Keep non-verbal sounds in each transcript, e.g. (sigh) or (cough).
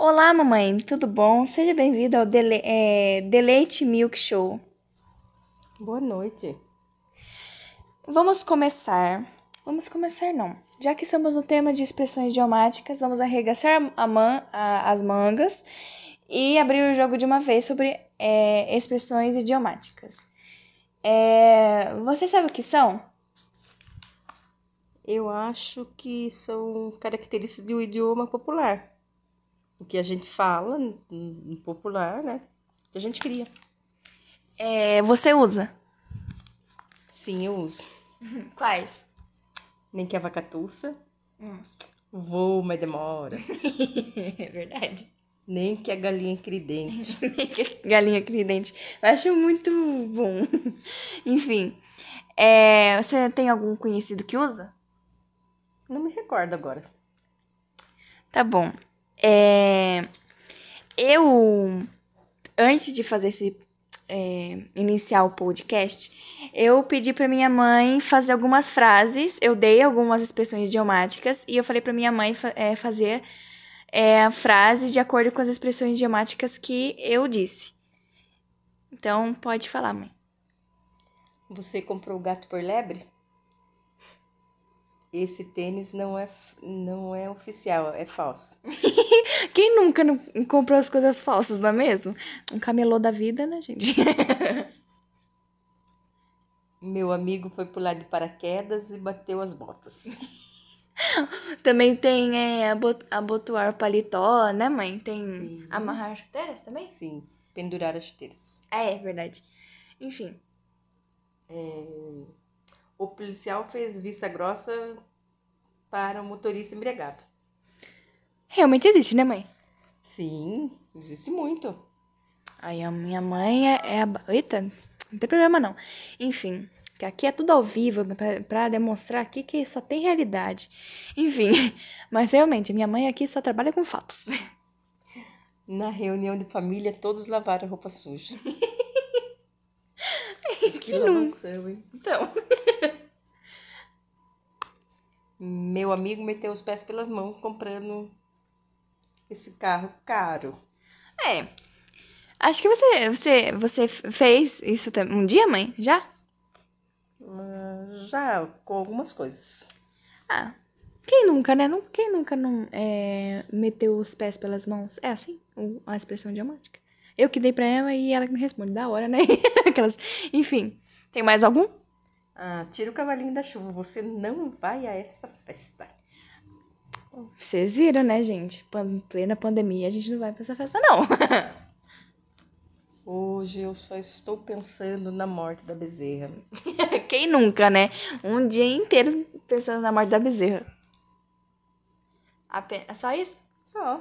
Olá, mamãe, tudo bom? Seja bem-vindo ao Dele é, Deleite Milk Show. Boa noite. Vamos começar. Vamos começar, não. Já que estamos no tema de expressões idiomáticas, vamos arregaçar a man a, as mangas e abrir o jogo de uma vez sobre é, expressões idiomáticas. É, você sabe o que são? Eu acho que são características de um idioma popular. O que a gente fala no popular, né? Que a gente cria. É, você usa? Sim, eu uso. (laughs) Quais? Nem que a vaca tussa. Hum. Vou, mas demora. (laughs) é verdade. Nem que a galinha crie dente. (laughs) Galinha cria dente. Eu acho muito bom. Enfim. É, você tem algum conhecido que usa? Não me recordo agora. Tá bom. É, eu, antes de fazer esse. é, iniciar o podcast, eu pedi pra minha mãe fazer algumas frases. Eu dei algumas expressões idiomáticas e eu falei pra minha mãe fa- é, fazer é, a frase de acordo com as expressões idiomáticas que eu disse. Então, pode falar, mãe. Você comprou o gato por lebre? Esse tênis não é, não é oficial, é falso. (laughs) Quem nunca não comprou as coisas falsas, não é mesmo? Um camelô da vida, né, gente? (laughs) Meu amigo foi pular de paraquedas e bateu as botas. (laughs) Também tem é, abo- abotoar paletó, né, mãe? Tem Sim. amarrar chuteiras também? Sim, pendurar as chuteiras. É, é verdade. Enfim. O policial fez vista grossa para o motorista embriagado. Realmente existe, né, mãe? Sim, existe muito. Aí a minha mãe é, é a. Eita, não tem problema não. Enfim, que aqui é tudo ao vivo pra, pra demonstrar aqui que só tem realidade. Enfim, (laughs) mas realmente, minha mãe aqui só trabalha com fatos. Na reunião de família, todos lavaram roupa suja. (laughs) que lavação, hein? Então. Meu amigo meteu os pés pelas mãos comprando esse carro caro. É. Acho que você, você, você fez isso um dia, mãe? Já? Ah, já com algumas coisas. Ah, quem nunca, né? Quem nunca não é, meteu os pés pelas mãos? É assim a expressão idiomática. Eu que dei pra ela e ela que me responde. Da hora, né? (laughs) Aquelas... Enfim, tem mais algum? Ah, tira o cavalinho da chuva, você não vai a essa festa. Vocês viram, né, gente? Plena pandemia, a gente não vai pra essa festa, não. (laughs) Hoje eu só estou pensando na morte da bezerra. (laughs) Quem nunca, né? Um dia inteiro pensando na morte da bezerra. Ape- É só isso? Só.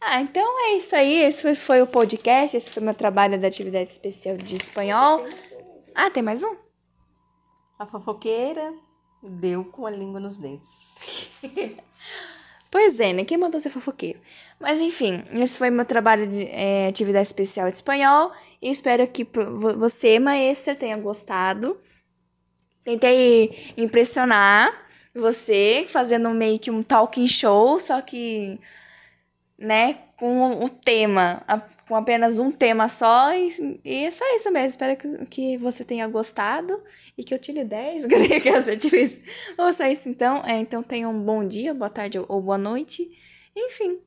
Ah, então é isso aí. Esse foi, foi o podcast. Esse foi meu trabalho da atividade especial de espanhol. Ah, tem mais um? A fofoqueira deu com a língua nos dentes. (laughs) Pois é, né? Quem mandou ser fofoqueiro? Mas enfim, esse foi meu trabalho de é, atividade especial de espanhol. E espero que você, maestra, tenha gostado. Tentei impressionar você, fazendo meio que um talking show, só que, né, com o tema, a- com apenas um tema só. E, e é só isso mesmo. Espero que, que você tenha gostado e que eu tire 10, caso (laughs) eu tivesse. Ou só isso então. É, então tenha um bom dia, boa tarde ou boa noite. Enfim,